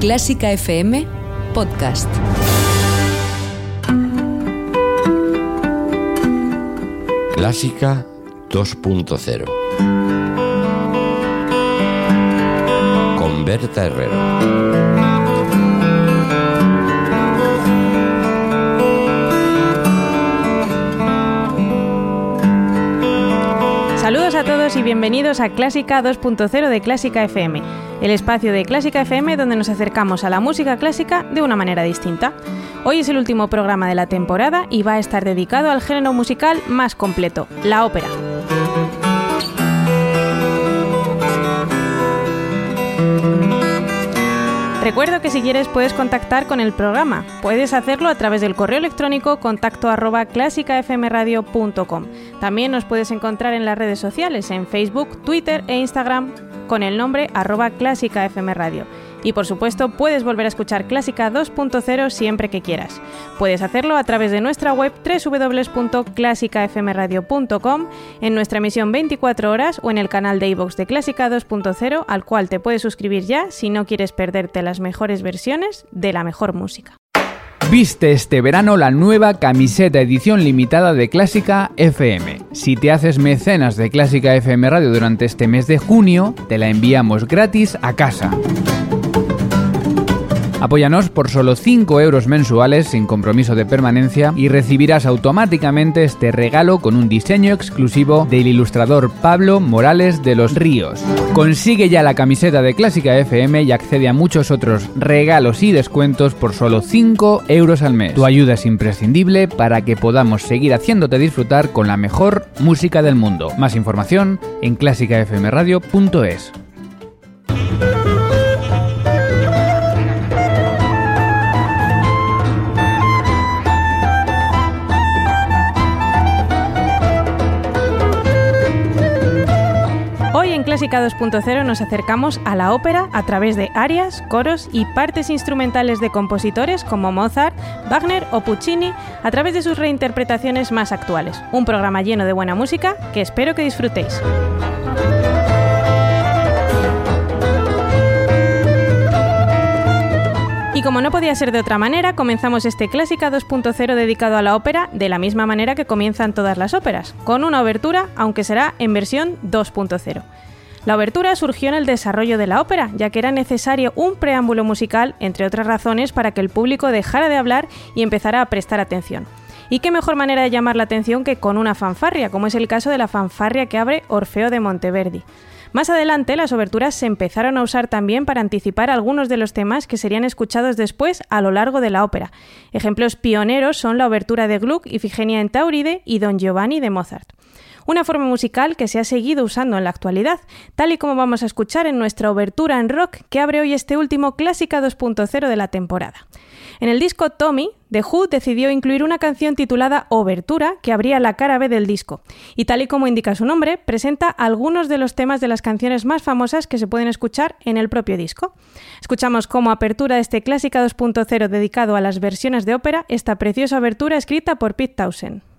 Clásica FM Podcast. Clásica 2.0 con Berta Herrero. Saludos a todos y bienvenidos a Clásica 2.0 de Clásica FM, el espacio de Clásica FM donde nos acercamos a la música clásica de una manera distinta. Hoy es el último programa de la temporada y va a estar dedicado al género musical más completo, la ópera. Recuerdo que si quieres puedes contactar con el programa. Puedes hacerlo a través del correo electrónico contacto arroba clásicafmradio.com. También nos puedes encontrar en las redes sociales, en Facebook, Twitter e Instagram con el nombre arroba clásicafmradio. Y por supuesto, puedes volver a escuchar Clásica 2.0 siempre que quieras. Puedes hacerlo a través de nuestra web www.clásicafmradio.com, en nuestra emisión 24 horas o en el canal de iVoox de Clásica 2.0, al cual te puedes suscribir ya si no quieres perderte las mejores versiones de la mejor música. Viste este verano la nueva camiseta edición limitada de Clásica FM. Si te haces mecenas de Clásica FM Radio durante este mes de junio, te la enviamos gratis a casa. Apóyanos por solo 5 euros mensuales sin compromiso de permanencia y recibirás automáticamente este regalo con un diseño exclusivo del ilustrador Pablo Morales de los Ríos. Consigue ya la camiseta de Clásica FM y accede a muchos otros regalos y descuentos por solo 5 euros al mes. Tu ayuda es imprescindible para que podamos seguir haciéndote disfrutar con la mejor música del mundo. Más información en clásicafmradio.es. en Clásica 2.0 nos acercamos a la ópera a través de arias, coros y partes instrumentales de compositores como Mozart, Wagner o Puccini a través de sus reinterpretaciones más actuales. Un programa lleno de buena música que espero que disfrutéis. Y como no podía ser de otra manera, comenzamos este Clásica 2.0 dedicado a la ópera de la misma manera que comienzan todas las óperas, con una obertura, aunque será en versión 2.0. La obertura surgió en el desarrollo de la ópera, ya que era necesario un preámbulo musical, entre otras razones, para que el público dejara de hablar y empezara a prestar atención. Y qué mejor manera de llamar la atención que con una fanfarria, como es el caso de la fanfarria que abre Orfeo de Monteverdi. Más adelante, las oberturas se empezaron a usar también para anticipar algunos de los temas que serían escuchados después a lo largo de la ópera. Ejemplos pioneros son la obertura de Gluck, Ifigenia en Tauride y Don Giovanni de Mozart. Una forma musical que se ha seguido usando en la actualidad, tal y como vamos a escuchar en nuestra obertura en rock que abre hoy este último Clásica 2.0 de la temporada. En el disco Tommy, The Who decidió incluir una canción titulada Obertura que abría la cara B del disco, y tal y como indica su nombre, presenta algunos de los temas de las canciones más famosas que se pueden escuchar en el propio disco. Escuchamos como apertura de este Clásica 2.0 dedicado a las versiones de ópera esta preciosa abertura escrita por Pete Townsend.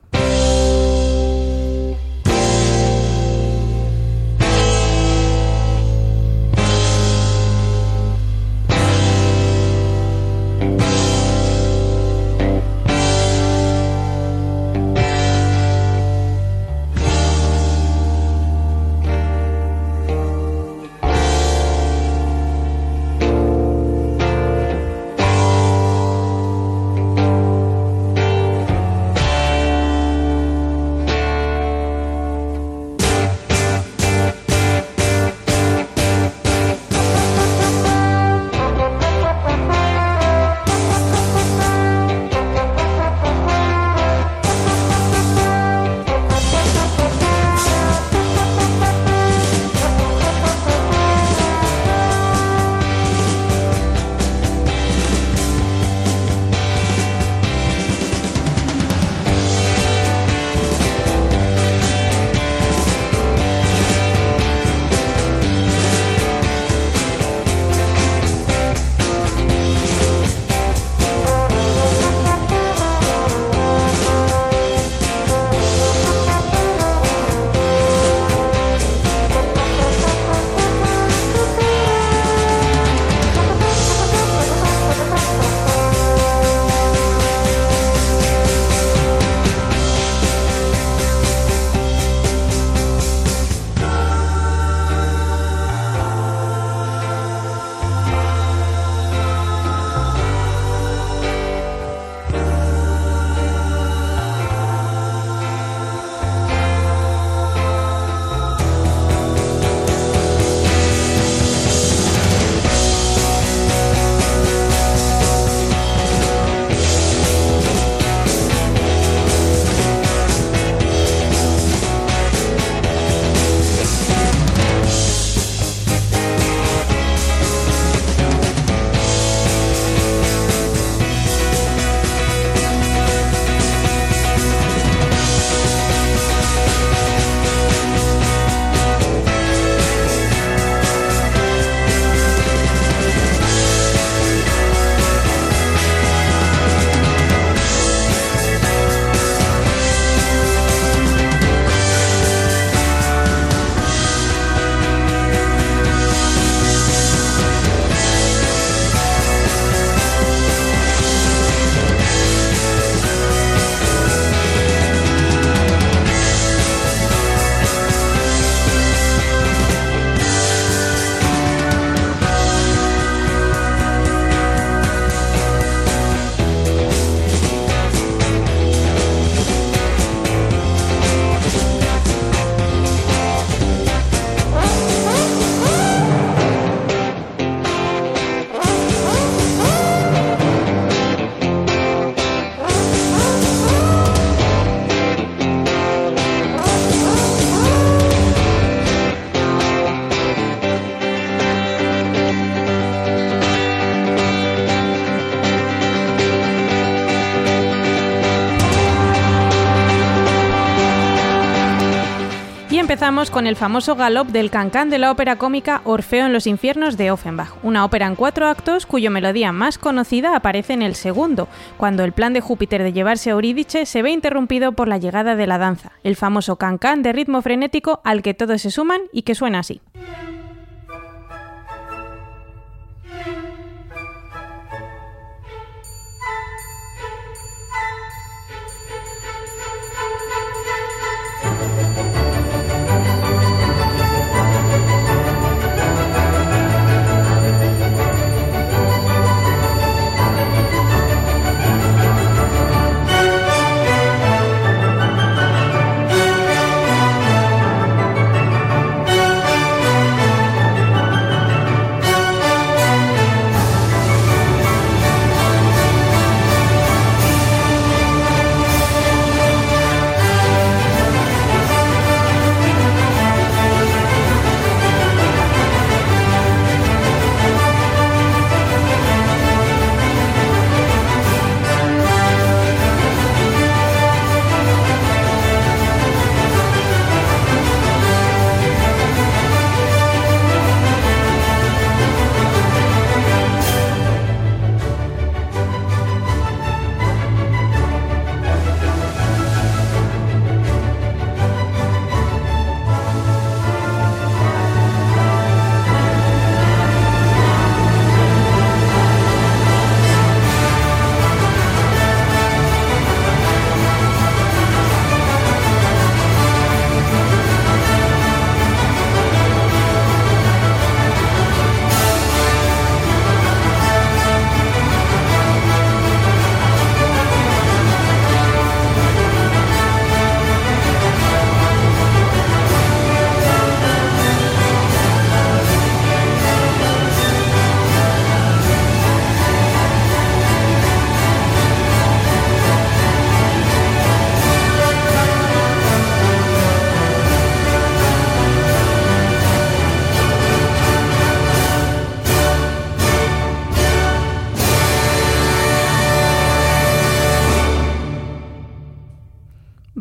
Con el famoso galop del cancán de la ópera cómica Orfeo en los infiernos de Offenbach, una ópera en cuatro actos cuyo melodía más conocida aparece en el segundo, cuando el plan de Júpiter de llevarse a Eurídice se ve interrumpido por la llegada de la danza, el famoso cancán de ritmo frenético al que todos se suman y que suena así.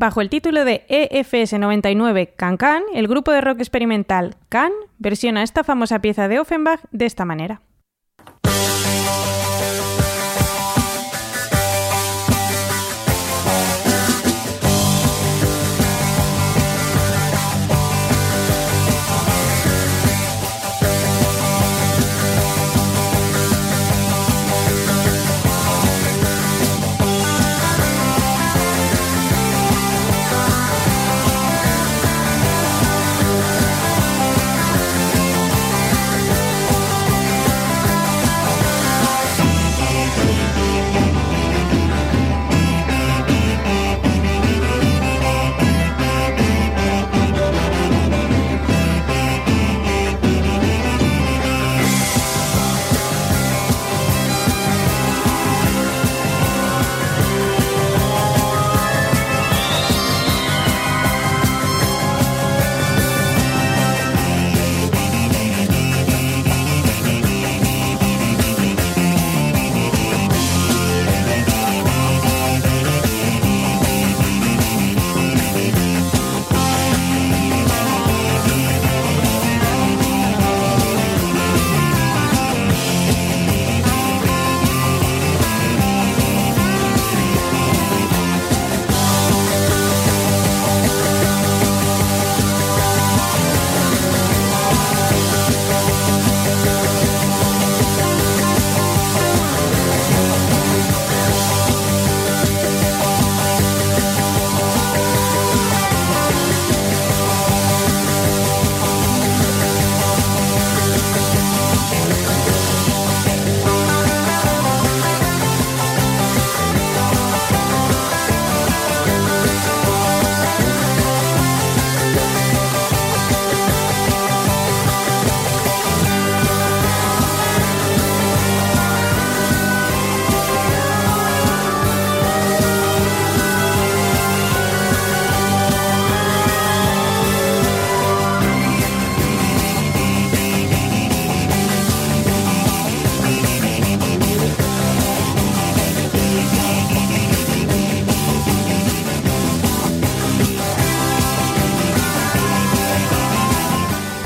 Bajo el título de EFS 99 Can Can, el grupo de rock experimental Can versiona esta famosa pieza de Offenbach de esta manera.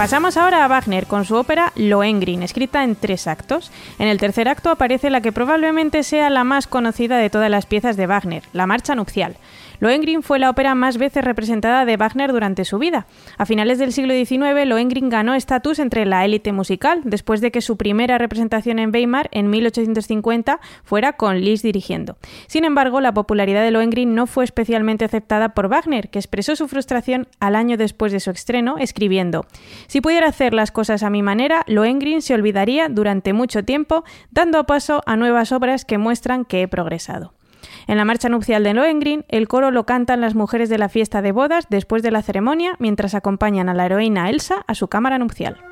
Pasamos ahora a Wagner con su ópera Lohengrin, escrita en tres actos. En el tercer acto aparece la que probablemente sea la más conocida de todas las piezas de Wagner, la Marcha Nupcial. Lohengrin fue la ópera más veces representada de Wagner durante su vida. A finales del siglo XIX, Lohengrin ganó estatus entre la élite musical, después de que su primera representación en Weimar, en 1850, fuera con Liszt dirigiendo. Sin embargo, la popularidad de Lohengrin no fue especialmente aceptada por Wagner, que expresó su frustración al año después de su estreno, escribiendo: Si pudiera hacer las cosas a mi manera, Lohengrin se olvidaría durante mucho tiempo, dando paso a nuevas obras que muestran que he progresado. En la marcha nupcial de Lohengrin, el coro lo cantan las mujeres de la fiesta de bodas después de la ceremonia mientras acompañan a la heroína Elsa a su cámara nupcial.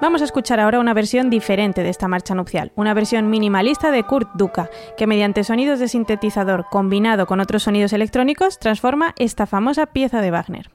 Vamos a escuchar ahora una versión diferente de esta marcha nupcial, una versión minimalista de Kurt Duca, que mediante sonidos de sintetizador combinado con otros sonidos electrónicos transforma esta famosa pieza de Wagner.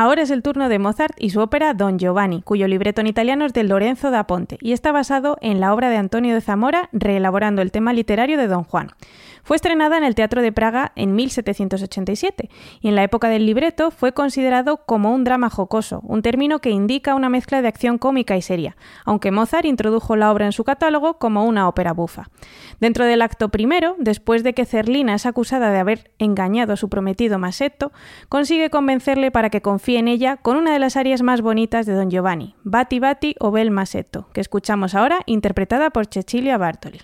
Ahora es el turno de Mozart y su ópera Don Giovanni, cuyo libreto en italiano es de Lorenzo da Ponte y está basado en la obra de Antonio de Zamora, reelaborando el tema literario de Don Juan. Fue estrenada en el Teatro de Praga en 1787 y en la época del libreto fue considerado como un drama jocoso, un término que indica una mezcla de acción cómica y seria, aunque Mozart introdujo la obra en su catálogo como una ópera bufa. Dentro del acto primero, después de que Cerlina es acusada de haber engañado a su prometido Masetto, consigue convencerle para que confíe en ella con una de las arias más bonitas de Don Giovanni, Bati Bati o Bel Masetto, que escuchamos ahora interpretada por Cecilia Bartoli.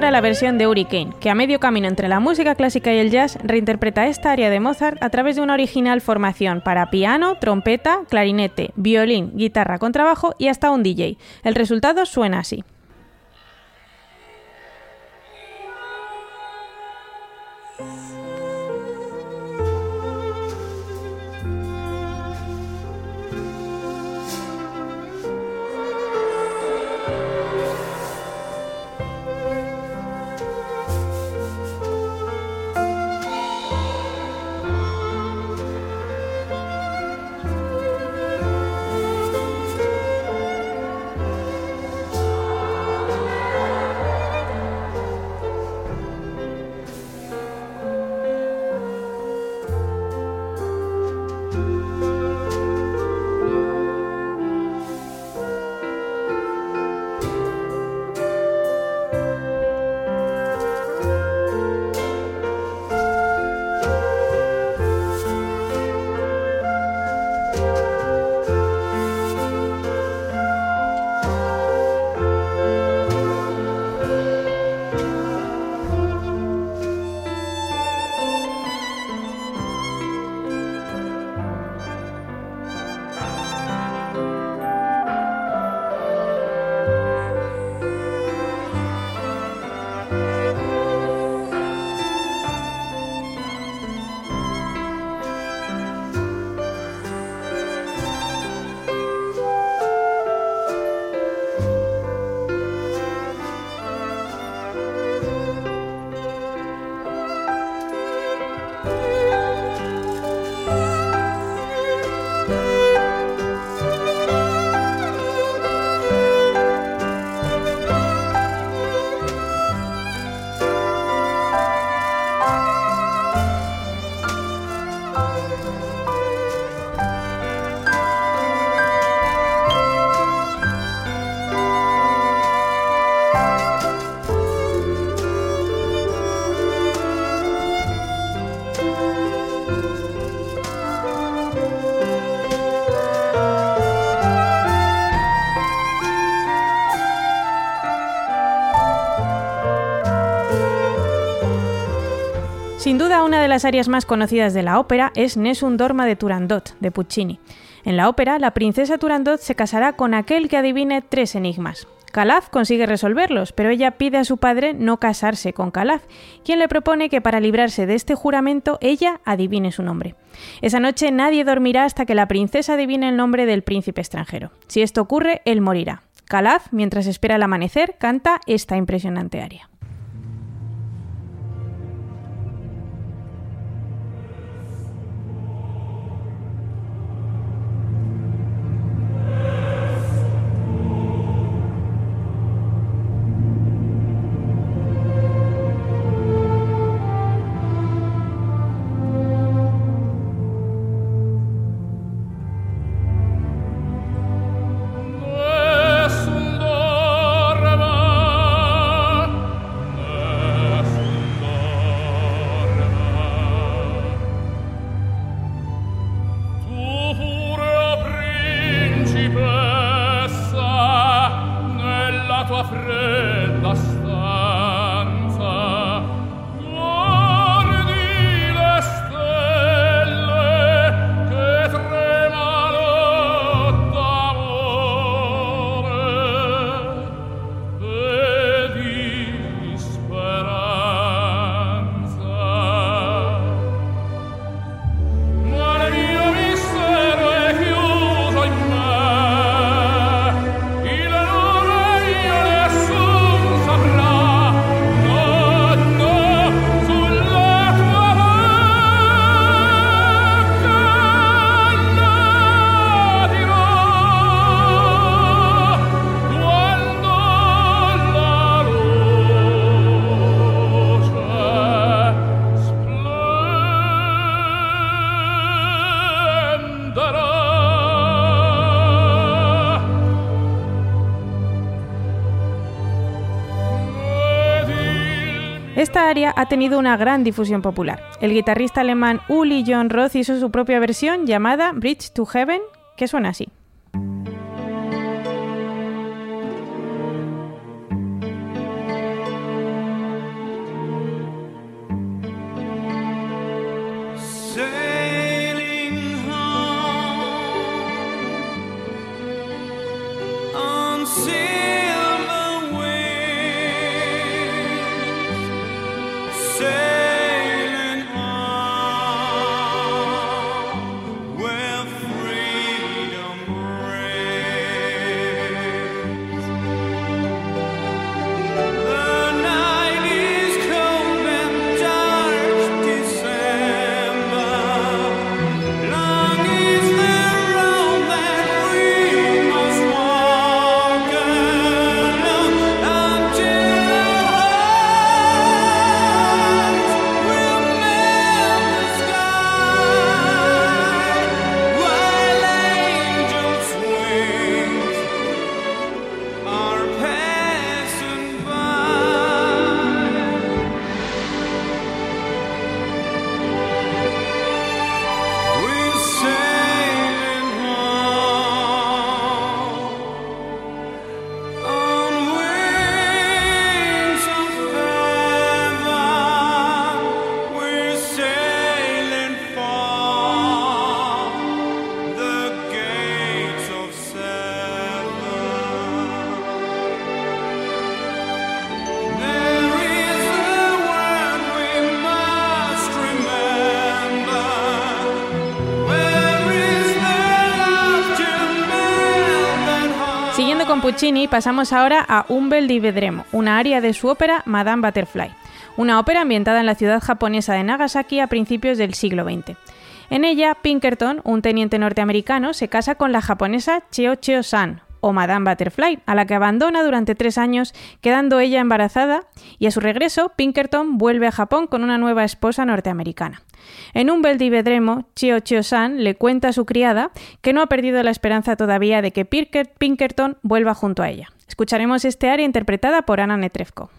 Ahora la versión de Hurricane, que a medio camino entre la música clásica y el jazz reinterpreta esta área de Mozart a través de una original formación para piano, trompeta, clarinete, violín, guitarra, contrabajo y hasta un DJ. El resultado suena así. Las áreas más conocidas de la ópera es Nessun Dorma de Turandot, de Puccini. En la ópera, la princesa Turandot se casará con aquel que adivine tres enigmas. Calaf consigue resolverlos, pero ella pide a su padre no casarse con Calaf, quien le propone que para librarse de este juramento ella adivine su nombre. Esa noche nadie dormirá hasta que la princesa adivine el nombre del príncipe extranjero. Si esto ocurre, él morirá. Calaf, mientras espera el amanecer, canta esta impresionante aria. Ha tenido una gran difusión popular. El guitarrista alemán Uli John Roth hizo su propia versión llamada Bridge to Heaven, que suena así. Puccini pasamos ahora a Umbel di Vedremo, una aria de su ópera Madame Butterfly, una ópera ambientada en la ciudad japonesa de Nagasaki a principios del siglo XX. En ella, Pinkerton, un teniente norteamericano, se casa con la japonesa Cheo Cheo-san, o Madame Butterfly, a la que abandona durante tres años, quedando ella embarazada, y a su regreso, Pinkerton vuelve a Japón con una nueva esposa norteamericana. En un Vedremo, Chio Chio-san le cuenta a su criada que no ha perdido la esperanza todavía de que Pinkerton vuelva junto a ella. Escucharemos este área interpretada por Ana Netrevko.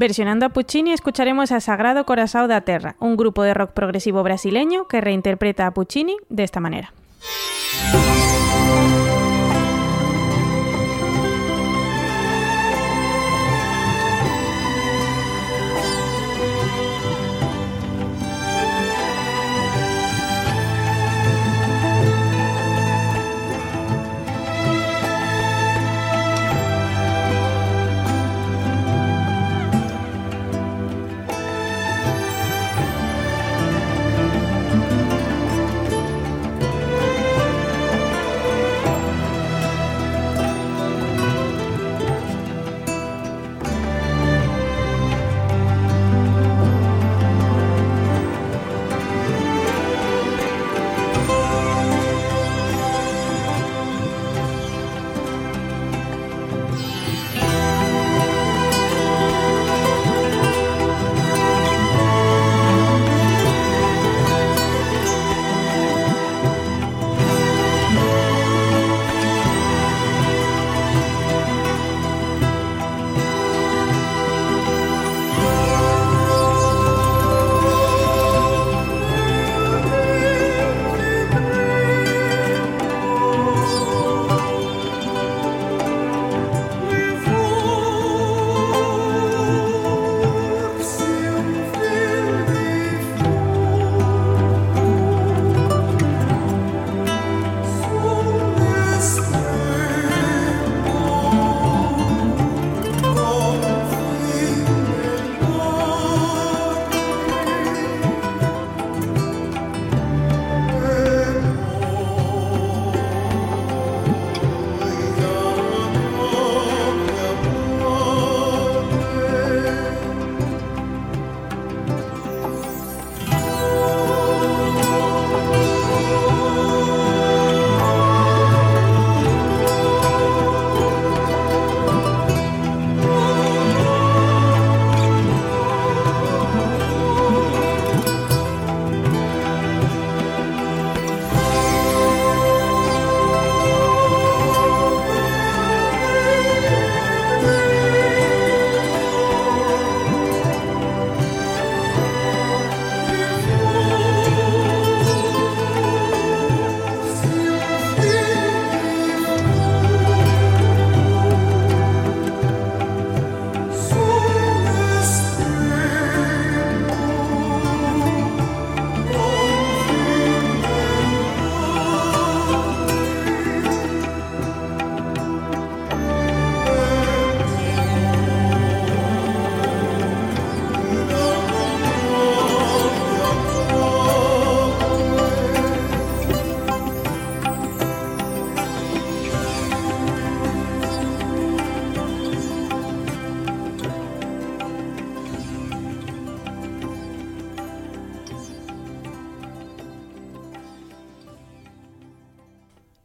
Versionando a Puccini escucharemos a Sagrado Corazao da Terra, un grupo de rock progresivo brasileño que reinterpreta a Puccini de esta manera.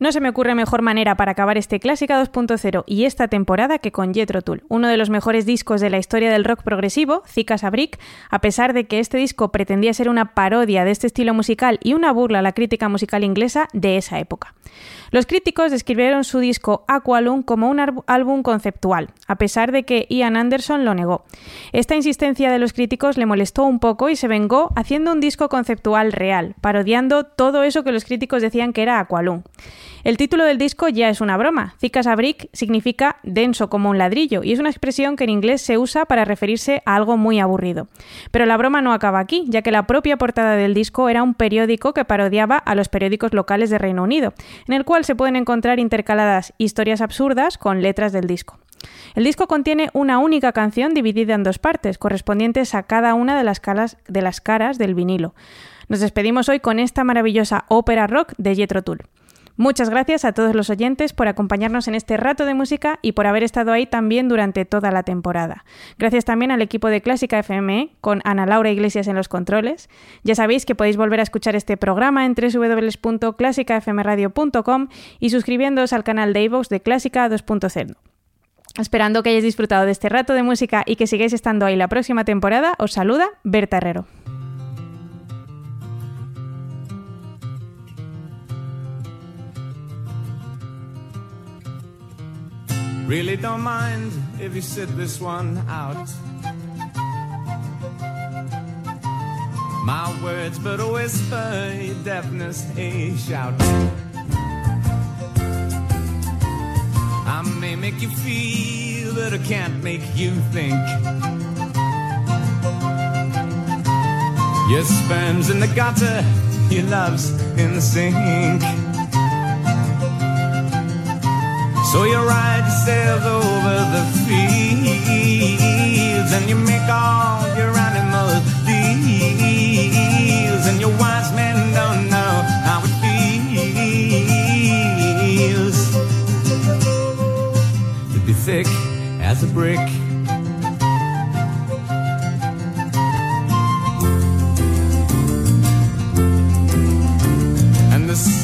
No se me ocurre mejor manera para acabar este Clásica 2.0 y esta temporada que con Jethro Tull, uno de los mejores discos de la historia del rock progresivo, Zika Sabrik, a pesar de que este disco pretendía ser una parodia de este estilo musical y una burla a la crítica musical inglesa de esa época. Los críticos describieron su disco Aqualung como un álbum conceptual, a pesar de que Ian Anderson lo negó. Esta insistencia de los críticos le molestó un poco y se vengó haciendo un disco conceptual real, parodiando todo eso que los críticos decían que era Aqualung. El título del disco ya es una broma. Cicas Brick significa denso como un ladrillo y es una expresión que en inglés se usa para referirse a algo muy aburrido. Pero la broma no acaba aquí, ya que la propia portada del disco era un periódico que parodiaba a los periódicos locales de Reino Unido, en el cual se pueden encontrar intercaladas historias absurdas con letras del disco. El disco contiene una única canción dividida en dos partes, correspondientes a cada una de las, caras, de las caras del vinilo. Nos despedimos hoy con esta maravillosa ópera rock de Jethro Tull. Muchas gracias a todos los oyentes por acompañarnos en este rato de música y por haber estado ahí también durante toda la temporada. Gracias también al equipo de Clásica FM con Ana Laura Iglesias en los controles. Ya sabéis que podéis volver a escuchar este programa en www.clásicafmradio.com y suscribiéndoos al canal de iVoox de Clásica 2.0. Esperando que hayáis disfrutado de este rato de música y que sigáis estando ahí la próxima temporada, os saluda Berta Herrero. Really don't mind if you sit this one out. My words, but a whisper, deafness, a shout. I may make you feel, but I can't make you think. Your sperm's in the gutter, your love's in the sink. So you ride yourself over the fields and you make all your animals deals and your wise men don't know how it feels to be thick as a brick.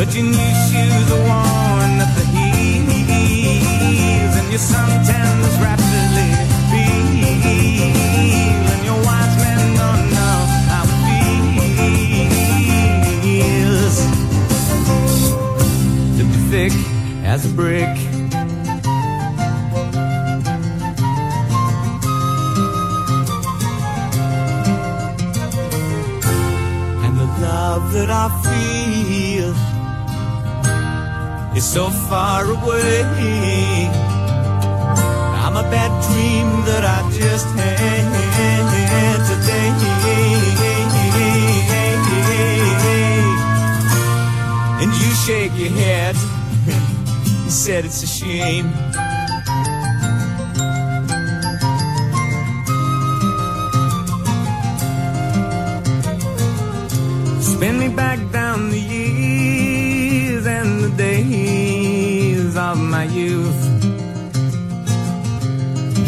But your new shoes are worn at the heels, and your suntans rapidly peel, and your wise men don't know how it feels. To be thick as a brick. And the love that I feel is so far away. I'm a bad dream that I just had today. And you shake your head and said it's a shame.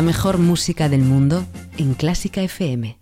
La mejor música del mundo en Clásica FM